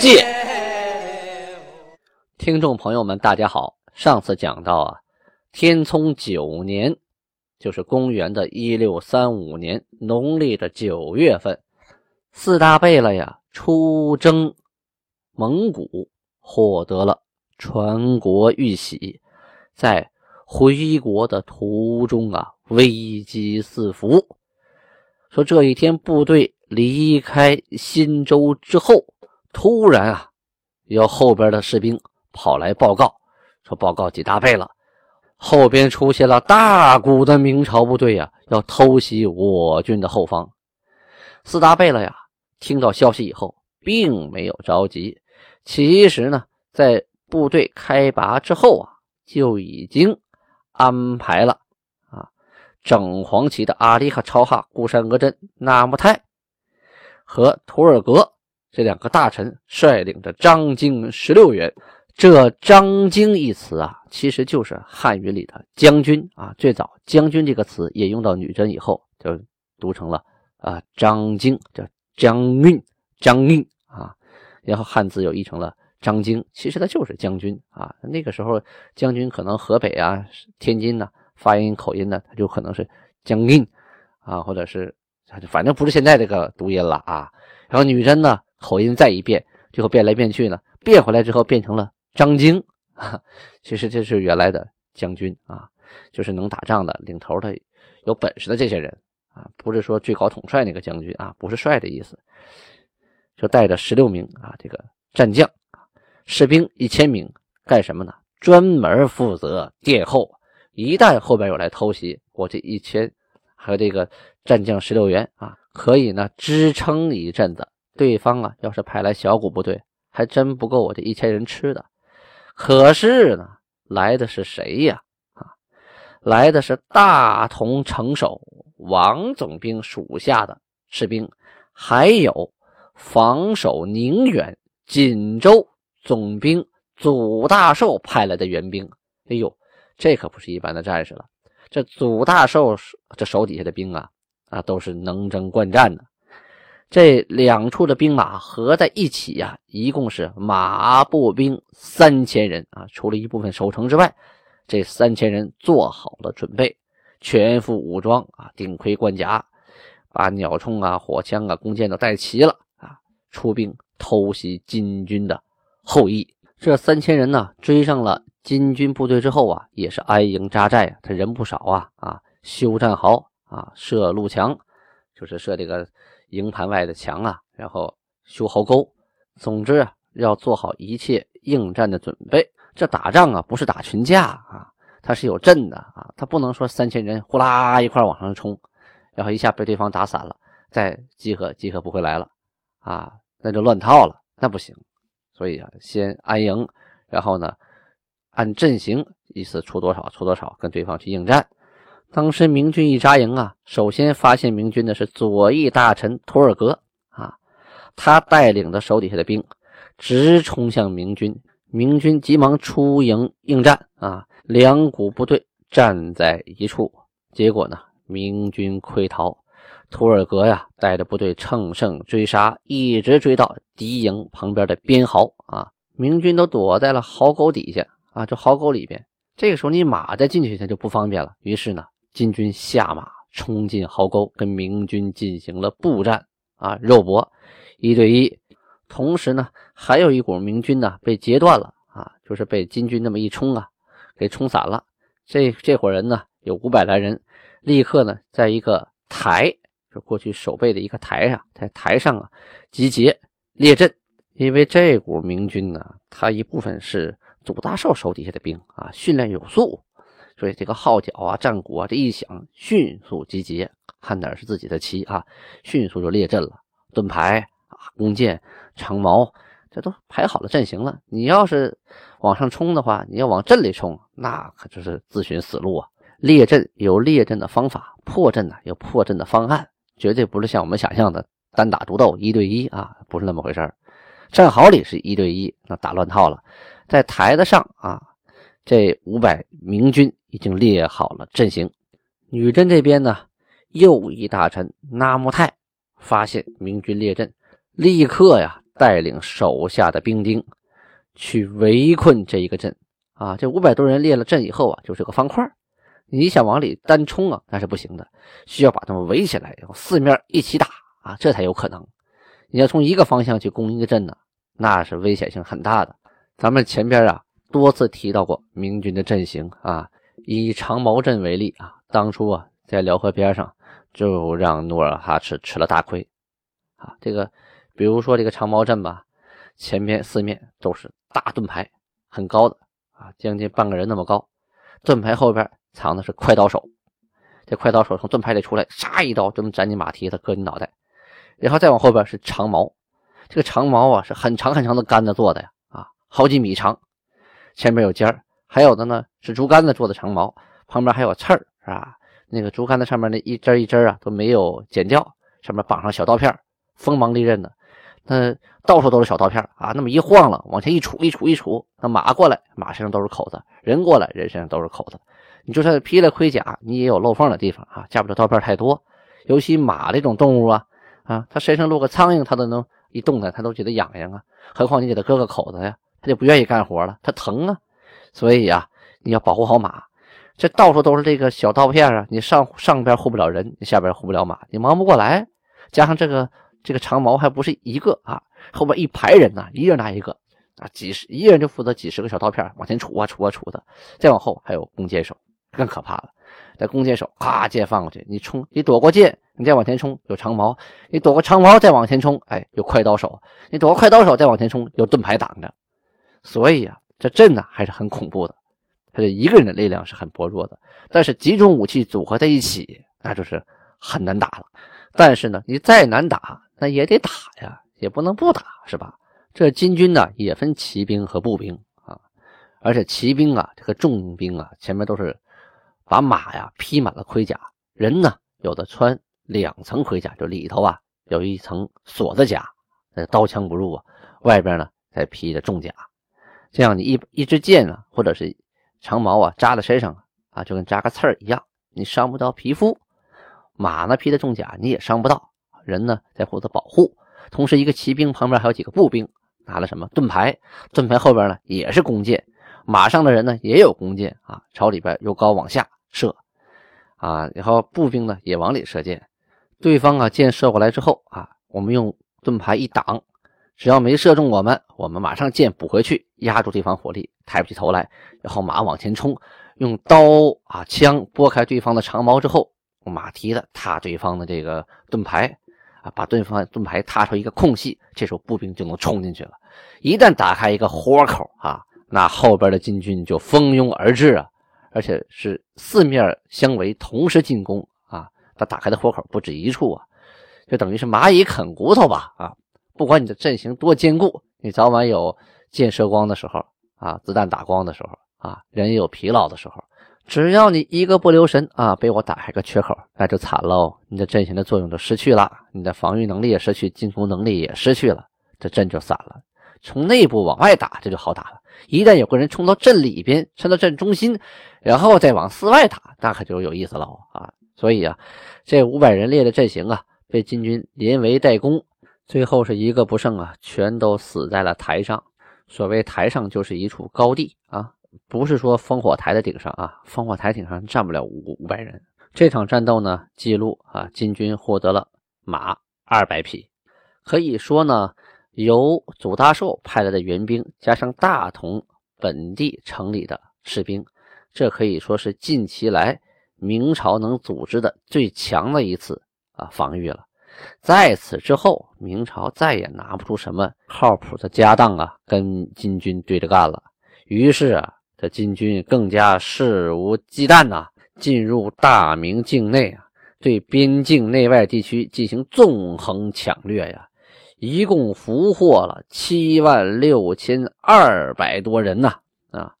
鉴》。听众朋友们，大家好。上次讲到啊，天聪九年，就是公元的一六三五年农历的九月份，四大贝勒呀出征蒙古，获得了传国玉玺，在回国的途中啊。危机四伏，说这一天部队离开新州之后，突然啊，有后边的士兵跑来报告，说报告几大贝了，后边出现了大股的明朝部队呀，要偷袭我军的后方。四大贝了呀，听到消息以后，并没有着急，其实呢，在部队开拔之后啊，就已经安排了。啊，整黄旗的阿里哈超哈固山额真纳木泰和图尔格这两个大臣率领着张京十六员。这张京一词啊，其实就是汉语里的将军啊。最早“将军”这个词也用到女真以后，就读成了啊张京，叫将运张运啊。然后汉字又译成了张京，其实他就是将军啊。那个时候将军可能河北啊、天津呢。发音口音呢，他就可能是江印啊，或者是反正不是现在这个读音了啊。然后女真呢，口音再一变，最后变来变去呢，变回来之后变成了张京。其实这是原来的将军啊，就是能打仗的、领头的、有本事的这些人啊，不是说最高统帅那个将军啊，不是帅的意思。就带着十六名啊，这个战将士兵一千名干什么呢？专门负责殿后。一旦后边有来偷袭，我这一千还有这个战将十六员啊，可以呢支撑一阵子。对方啊，要是派来小股部队，还真不够我这一千人吃的。可是呢，来的是谁呀？啊，来的是大同城守王总兵属下的士兵，还有防守宁远锦州总兵祖大寿派来的援兵。哎呦！这可不是一般的战士了，这祖大寿这手底下的兵啊啊都是能征惯战的。这两处的兵马合在一起呀，一共是马步兵三千人啊，除了一部分守城之外，这三千人做好了准备，全副武装啊，顶盔贯甲，把鸟铳啊、火枪啊、弓箭都带齐了啊，出兵偷袭金军的后裔。这三千人呢，追上了。金军部队之后啊，也是安营扎寨啊，他人不少啊啊，修战壕啊，设路墙，就是设这个营盘外的墙啊，然后修壕沟。总之啊，要做好一切应战的准备。这打仗啊，不是打群架啊，他是有阵的啊，他不能说三千人呼啦一块往上冲，然后一下被对方打散了，再集合集合不回来了啊，那就乱套了，那不行。所以啊，先安营，然后呢。按阵型，意思出多少出多少，跟对方去应战。当时明军一扎营啊，首先发现明军的是左翼大臣图尔格啊，他带领的手底下的兵直冲向明军，明军急忙出营应战啊，两股部队站在一处，结果呢，明军溃逃，图尔格呀带着部队乘胜追杀，一直追到敌营旁边的边壕啊，明军都躲在了壕沟底下。啊，这壕沟里边，这个时候你马再进去，它就不方便了。于是呢，金军下马冲进壕沟，跟明军进行了步战啊，肉搏，一对一。同时呢，还有一股明军呢被截断了啊，就是被金军那么一冲啊，给冲散了。这这伙人呢有五百来人，立刻呢在一个台，就过去守备的一个台上，在台上啊集结列阵。因为这股明军呢，他一部分是。祖大寿手底下的兵啊，训练有素，所以这个号角啊、战鼓啊这一响，迅速集结，看哪是自己的旗啊，迅速就列阵了，盾牌啊、弓箭、长矛，这都排好了阵型了。你要是往上冲的话，你要往阵里冲，那可就是自寻死路啊！列阵有列阵的方法，破阵呢有破阵的方案，绝对不是像我们想象的单打独斗一对一啊，不是那么回事战壕里是一对一，那打乱套了。在台子上啊，这五百明军已经列好了阵型。女真这边呢，右翼大臣纳木泰发现明军列阵，立刻呀带领手下的兵丁去围困这一个阵啊。这五百多人列了阵以后啊，就是个方块你想往里单冲啊，那是不行的，需要把他们围起来，然后四面一起打啊，这才有可能。你要从一个方向去攻一个阵呢，那是危险性很大的。咱们前边啊多次提到过明军的阵型啊，以长毛阵为例啊。当初啊，在辽河边上就让努尔哈赤吃了大亏啊！这个，比如说这个长毛阵吧，前面四面都是大盾牌，很高的啊，将近半个人那么高。盾牌后边藏的是快刀手，这快刀手从盾牌里出来，杀一刀就能斩你马蹄子，割你脑袋。然后再往后边是长矛，这个长矛啊是很长很长的杆子做的呀，啊，好几米长，前面有尖儿，还有的呢是竹竿子做的长矛，旁边还有刺儿。是吧？那个竹竿子上面那一针一针啊都没有剪掉，上面绑上小刀片，锋芒利刃的，那到处都是小刀片啊。那么一晃了，往前一杵一杵一杵，那马过来，马身上都是口子；人过来，人身上都是口子。你就算披了盔甲，你也有漏缝的地方啊，架不住刀片太多。尤其马这种动物啊，啊，它身上落个苍蝇，它都能一动弹，它都觉得痒痒啊。何况你给它割个口子呀，它就不愿意干活了，它疼啊。所以呀，你要保护好马。这到处都是这个小刀片啊！你上上边护不了人，你下边护不了马，你忙不过来。加上这个这个长矛还不是一个啊，后边一排人呢，一人拿一个啊，几十一人就负责几十个小刀片往前杵啊杵啊杵的。再往后还有弓箭手，更可怕了。这弓箭手咔箭放过去，你冲，你躲过箭，你再往前冲有长矛，你躲过长矛再往前冲，哎，有快刀手，你躲过快刀手再往前冲有盾牌挡着。所以啊，这阵呢还是很恐怖的。他这一个人的力量是很薄弱的，但是几种武器组合在一起，那就是很难打了。但是呢，你再难打，那也得打呀，也不能不打，是吧？这金军呢也分骑兵和步兵啊，而且骑兵啊，这个重兵啊，前面都是把马呀披满了盔甲，人呢有的穿两层盔甲，就里头啊有一层锁子甲，那刀枪不入啊，外边呢再披着重甲，这样你一一支箭啊，或者是。长矛啊，扎在身上啊，就跟扎个刺儿一样，你伤不到皮肤。马呢披的重甲，你也伤不到。人呢在负责保护，同时一个骑兵旁边还有几个步兵，拿了什么盾牌？盾牌后边呢也是弓箭。马上的人呢也有弓箭啊，朝里边由高往下射啊，然后步兵呢也往里射箭。对方啊箭射过来之后啊，我们用盾牌一挡。只要没射中我们，我们马上箭补回去，压住对方火力，抬不起头来，然后马往前冲，用刀啊枪拨开对方的长矛之后，马蹄子踏对方的这个盾牌啊，把对方盾牌踏出一个空隙，这时候步兵就能冲进去了。一旦打开一个豁口啊，那后边的金军就蜂拥而至啊，而且是四面相围，同时进攻啊。他打开的豁口不止一处啊，就等于是蚂蚁啃骨头吧啊。不管你的阵型多坚固，你早晚有箭射光的时候啊，子弹打光的时候啊，人也有疲劳的时候。只要你一个不留神啊，被我打开个缺口，那就惨喽！你的阵型的作用就失去了，你的防御能力也失去，进攻能力也失去了，这阵就散了。从内部往外打，这就好打了。一旦有个人冲到阵里边，冲到阵中心，然后再往四外打，那可就有意思了啊！所以啊，这五百人列的阵型啊，被金军连围带攻。最后是一个不剩啊，全都死在了台上。所谓台上，就是一处高地啊，不是说烽火台的顶上啊，烽火台顶上站不了五五百人。这场战斗呢，记录啊，金军获得了马二百匹，可以说呢，由祖大寿派来的援兵，加上大同本地城里的士兵，这可以说是近期来明朝能组织的最强的一次啊防御了。在此之后，明朝再也拿不出什么靠谱的家当啊，跟金军对着干了。于是啊，这金军更加肆无忌惮呐，进入大明境内啊，对边境内外地区进行纵横抢掠呀。一共俘获了七万六千二百多人呐！啊，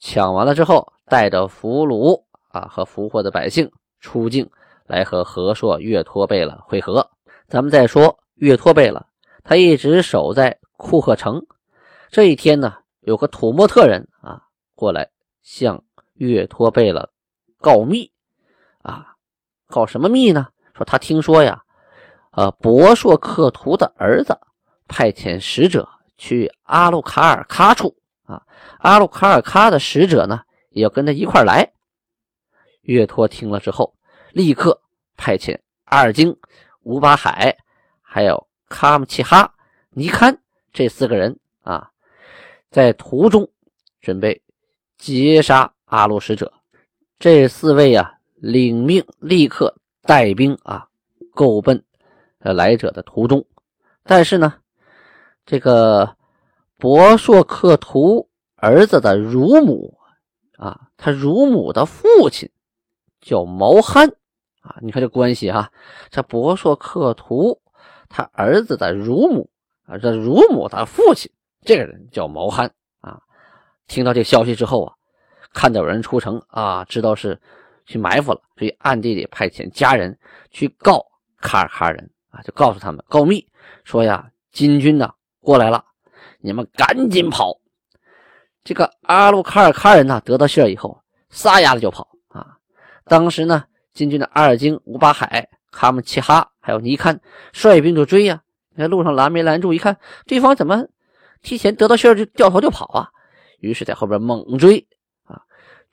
抢完了之后，带着俘虏啊和俘获的百姓出境来和和硕岳托贝勒会合。咱们再说岳托贝勒，他一直守在库赫城。这一天呢，有个土默特人啊过来向岳托贝勒告密啊，告什么密呢？说他听说呀。呃，博硕克图的儿子派遣使者去阿鲁卡尔喀处啊，阿鲁卡尔喀的使者呢也要跟他一块来。岳托听了之后，立刻派遣阿尔京、乌巴海，还有卡姆齐哈、尼堪这四个人啊，在途中准备截杀阿鲁使者。这四位啊，领命立刻带兵啊，够奔。呃，来者的途中，但是呢，这个博硕克图儿子的乳母啊，他乳母的父亲叫毛憨啊，你看这关系哈，这博硕克图他儿子的乳母啊，这乳母的父亲这个人叫毛憨啊。听到这消息之后啊，看到有人出城啊，知道是去埋伏了，所以暗地里派遣家人去告卡尔喀人。啊，就告诉他们告密，说呀，金军呢过来了，你们赶紧跑。这个阿鲁卡尔喀人呢得到信儿以后，撒丫子就跑啊。当时呢，金军的阿尔金、乌巴海、卡姆齐哈还有尼堪率兵就追呀。在路上拦没拦住，一看对方怎么提前得到信儿就掉头就跑啊？于是，在后边猛追啊，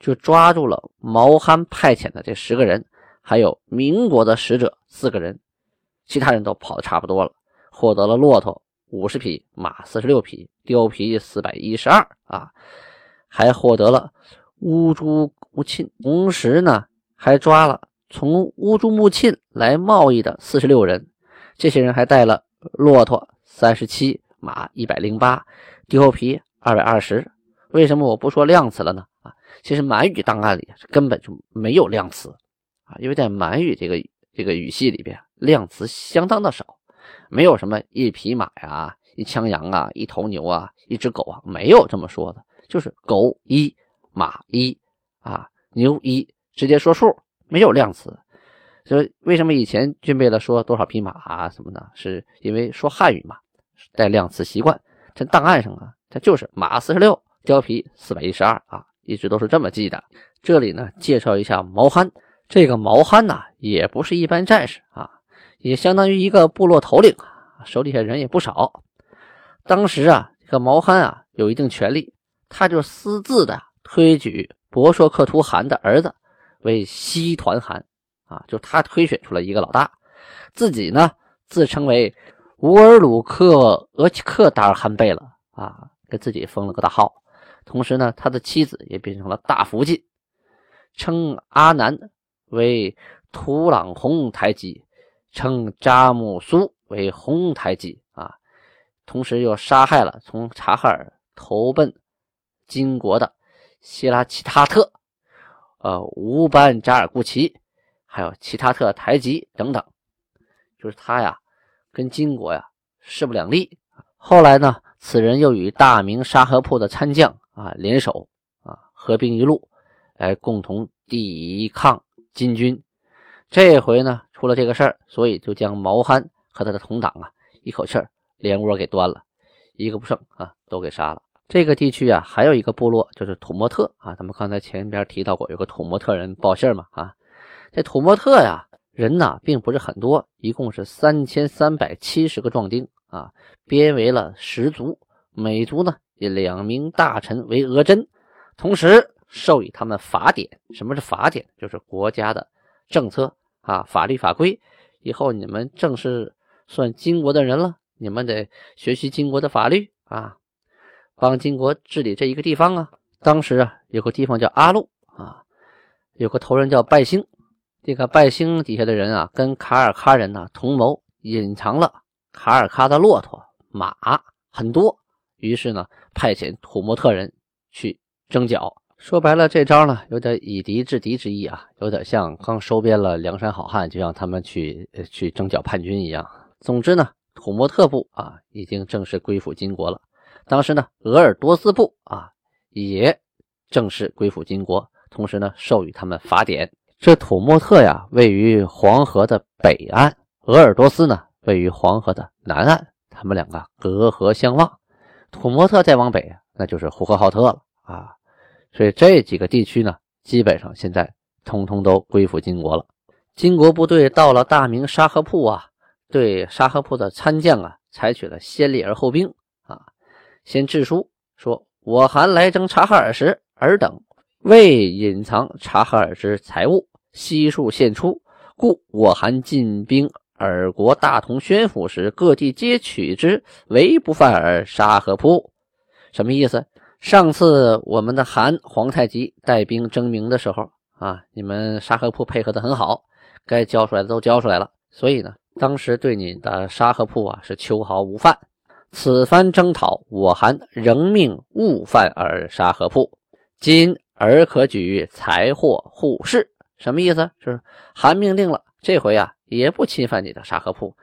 就抓住了毛憨派遣的这十个人，还有民国的使者四个人。其他人都跑的差不多了，获得了骆驼五十匹、马四十六匹、貂皮四百一十二啊，还获得了乌珠乌沁。同时呢，还抓了从乌珠穆沁来贸易的四十六人。这些人还带了骆驼三十七、马一百零八、貂皮二百二十。为什么我不说量词了呢？啊，其实满语档案里根本就没有量词啊，因为在满语这个这个语系里边。量词相当的少，没有什么一匹马呀、一枪羊啊、一头牛啊、一只狗啊，没有这么说的，就是狗一、马一啊、牛一，直接说数，没有量词。所以为什么以前军备了说多少匹马啊什么的，是因为说汉语嘛，带量词习惯。这档案上啊，它就是马四十六，貂皮四百一十二啊，一直都是这么记的。这里呢，介绍一下毛憨，这个毛憨呐，也不是一般战士啊。也相当于一个部落头领，手底下人也不少。当时啊，这个毛憨啊有一定权力，他就私自的推举博硕克图汗的儿子为西团汗啊，就他推选出了一个老大，自己呢自称为乌尔鲁克额齐克达尔汗贝勒啊，给自己封了个大号。同时呢，他的妻子也变成了大福晋，称阿南为图朗红台吉。称扎木苏为红台吉啊，同时又杀害了从察哈尔投奔金国的希拉奇塔特、呃乌班扎尔固齐，还有其他特台吉等等，就是他呀，跟金国呀势不两立。后来呢，此人又与大明沙河铺的参将啊联手啊，合兵一路，来共同抵抗金军。这回呢。出了这个事儿，所以就将毛憨和他的同党啊一口气儿连窝给端了，一个不剩啊都给杀了。这个地区啊还有一个部落就是土默特啊，咱们刚才前边提到过，有个土默特人报信嘛啊，这土默特呀人呐并不是很多，一共是三千三百七十个壮丁啊，编为了十族，每族呢以两名大臣为额真，同时授予他们法典。什么是法典？就是国家的政策。啊，法律法规，以后你们正式算金国的人了。你们得学习金国的法律啊，帮金国治理这一个地方啊。当时啊，有个地方叫阿路啊，有个头人叫拜星。这个拜星底下的人啊，跟卡尔喀人呢同谋，隐藏了卡尔喀的骆驼、马很多。于是呢，派遣土默特人去征剿。说白了，这招呢有点以敌制敌之意啊，有点像刚收编了梁山好汉，就让他们去去征剿叛军一样。总之呢，土默特部啊已经正式归附金国了。当时呢，鄂尔多斯部啊也正式归附金国，同时呢，授予他们法典。这土默特呀，位于黄河的北岸；鄂尔多斯呢，位于黄河的南岸。他们两个隔河相望。土默特再往北，那就是呼和浩特了啊。所以这几个地区呢，基本上现在通通都归附金国了。金国部队到了大明沙河铺啊，对沙河铺的参将啊，采取了先礼而后兵，先致书说：“我韩来征察哈尔时，尔等为隐藏察哈尔之财物，悉数献出，故我韩进兵尔国大同宣府时，各地皆取之，唯不犯尔沙河铺。”什么意思？上次我们的韩皇太极带兵征明的时候啊，你们沙河铺配合的很好。该交出来的都交出来了，所以呢，当时对你的沙河铺啊是秋毫无犯。此番征讨，我韩仍命勿犯尔沙河铺。今尔可举财货互市，什么意思？是韩命令了，这回啊也不侵犯你的沙河铺。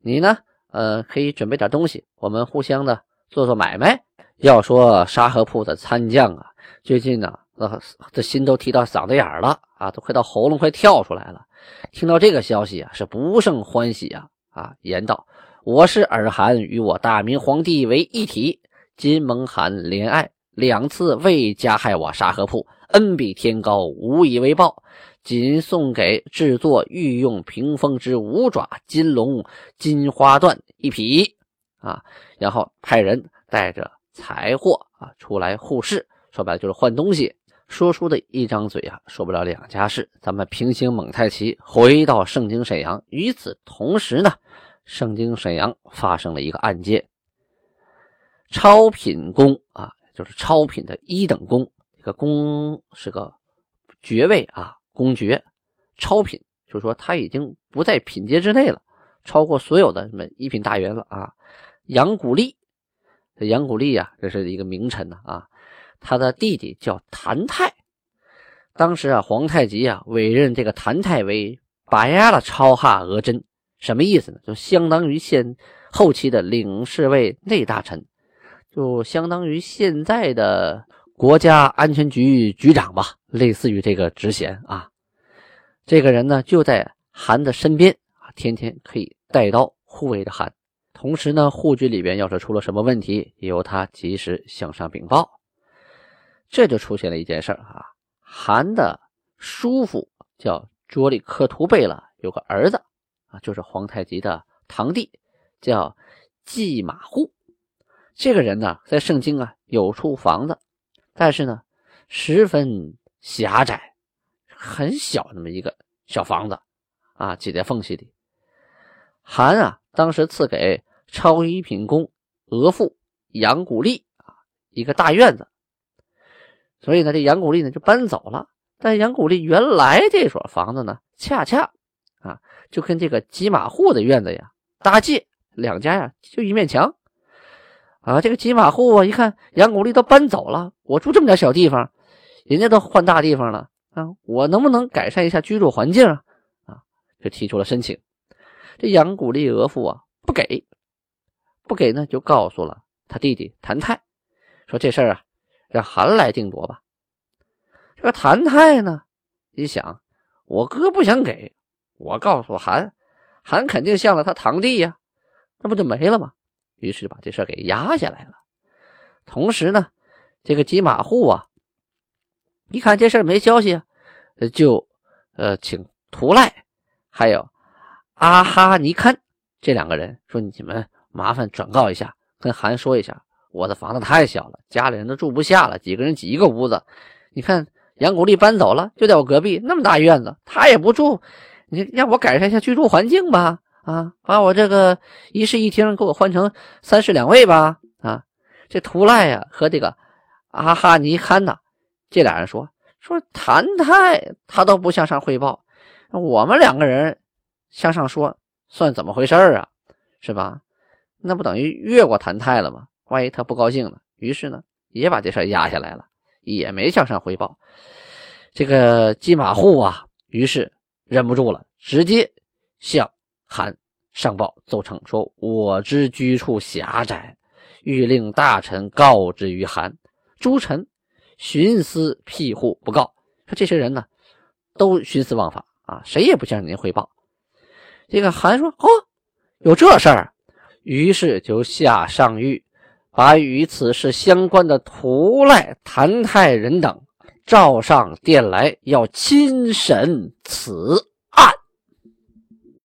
你呢，呃，可以准备点东西，我们互相的做做买卖。要说沙河铺的参将啊，最近呢，呃，这心都提到嗓子眼了啊，都快到喉咙快跳出来了。听到这个消息啊，是不胜欢喜啊！啊，言道：“我是尔汗，与我大明皇帝为一体。今蒙汗怜爱，两次未加害我沙河铺，恩比天高，无以为报。仅送给制作御用屏风之五爪金龙金花缎一匹啊，然后派人带着财货啊出来互市，说白了就是换东西。”说书的一张嘴啊，说不了两家事。咱们平行蒙太奇，回到盛京沈阳。与此同时呢，盛京沈阳发生了一个案件。超品公啊，就是超品的一等公，这个公是个爵位啊，公爵。超品就是说他已经不在品阶之内了，超过所有的什么一品大员了啊。杨古立，杨古立呀，这是一个名臣呢啊。他的弟弟叫谭泰，当时啊，皇太极啊委任这个谭泰为拔牙了超哈额真，什么意思呢？就相当于现后期的领侍卫内大臣，就相当于现在的国家安全局局长吧，类似于这个职衔啊。这个人呢就在韩的身边啊，天天可以带刀护卫着韩，同时呢，护军里边要是出了什么问题，由他及时向上禀报。这就出现了一件事啊，韩的叔父叫卓里克图贝勒，有个儿子啊，就是皇太极的堂弟，叫季马户。这个人呢，在圣经啊有处房子，但是呢十分狭窄，很小那么一个小房子啊，挤在缝隙里。韩啊，当时赐给超一品公额驸杨古立啊一个大院子。所以呢，这杨古丽呢就搬走了。但杨古丽原来这所房子呢，恰恰啊就跟这个吉马户的院子呀搭界，两家呀就一面墙。啊，这个吉马户啊一看杨古丽都搬走了，我住这么点小地方，人家都换大地方了啊，我能不能改善一下居住环境啊？啊，就提出了申请。这杨古丽额驸啊不给，不给呢就告诉了他弟弟谭泰，说这事儿啊。让韩来定夺吧。这个谭泰呢，一想，我哥不想给我，告诉韩，韩肯定向了他堂弟呀，那不就没了吗？于是把这事给压下来了。同时呢，这个吉马户啊，一看这事没消息啊，就呃请图赖还有阿哈尼堪这两个人说：“你们麻烦转告一下，跟韩说一下。”我的房子太小了，家里人都住不下了，几个人挤一个屋子。你看杨古丽搬走了，就在我隔壁那么大院子，他也不住。你让我改善一下居住环境吧，啊，把我这个一室一厅给我换成三室两卫吧，啊。这图赖呀和这个阿哈尼堪呐，这俩人说说谭泰他都不向上汇报，我们两个人向上说算怎么回事啊？是吧？那不等于越过谭泰了吗？万一他不高兴呢？于是呢，也把这事压下来了，也没向上汇报。这个金马户啊，于是忍不住了，直接向韩上报奏称说：“我之居处狭窄，欲令大臣告之于韩。诸臣徇私庇护不告。”说这些人呢，都徇私枉法啊，谁也不向您汇报。这个韩说：“哦，有这事儿。”于是就下上谕，把与此事相关的图赖、谭泰人等召上殿来，要亲审此。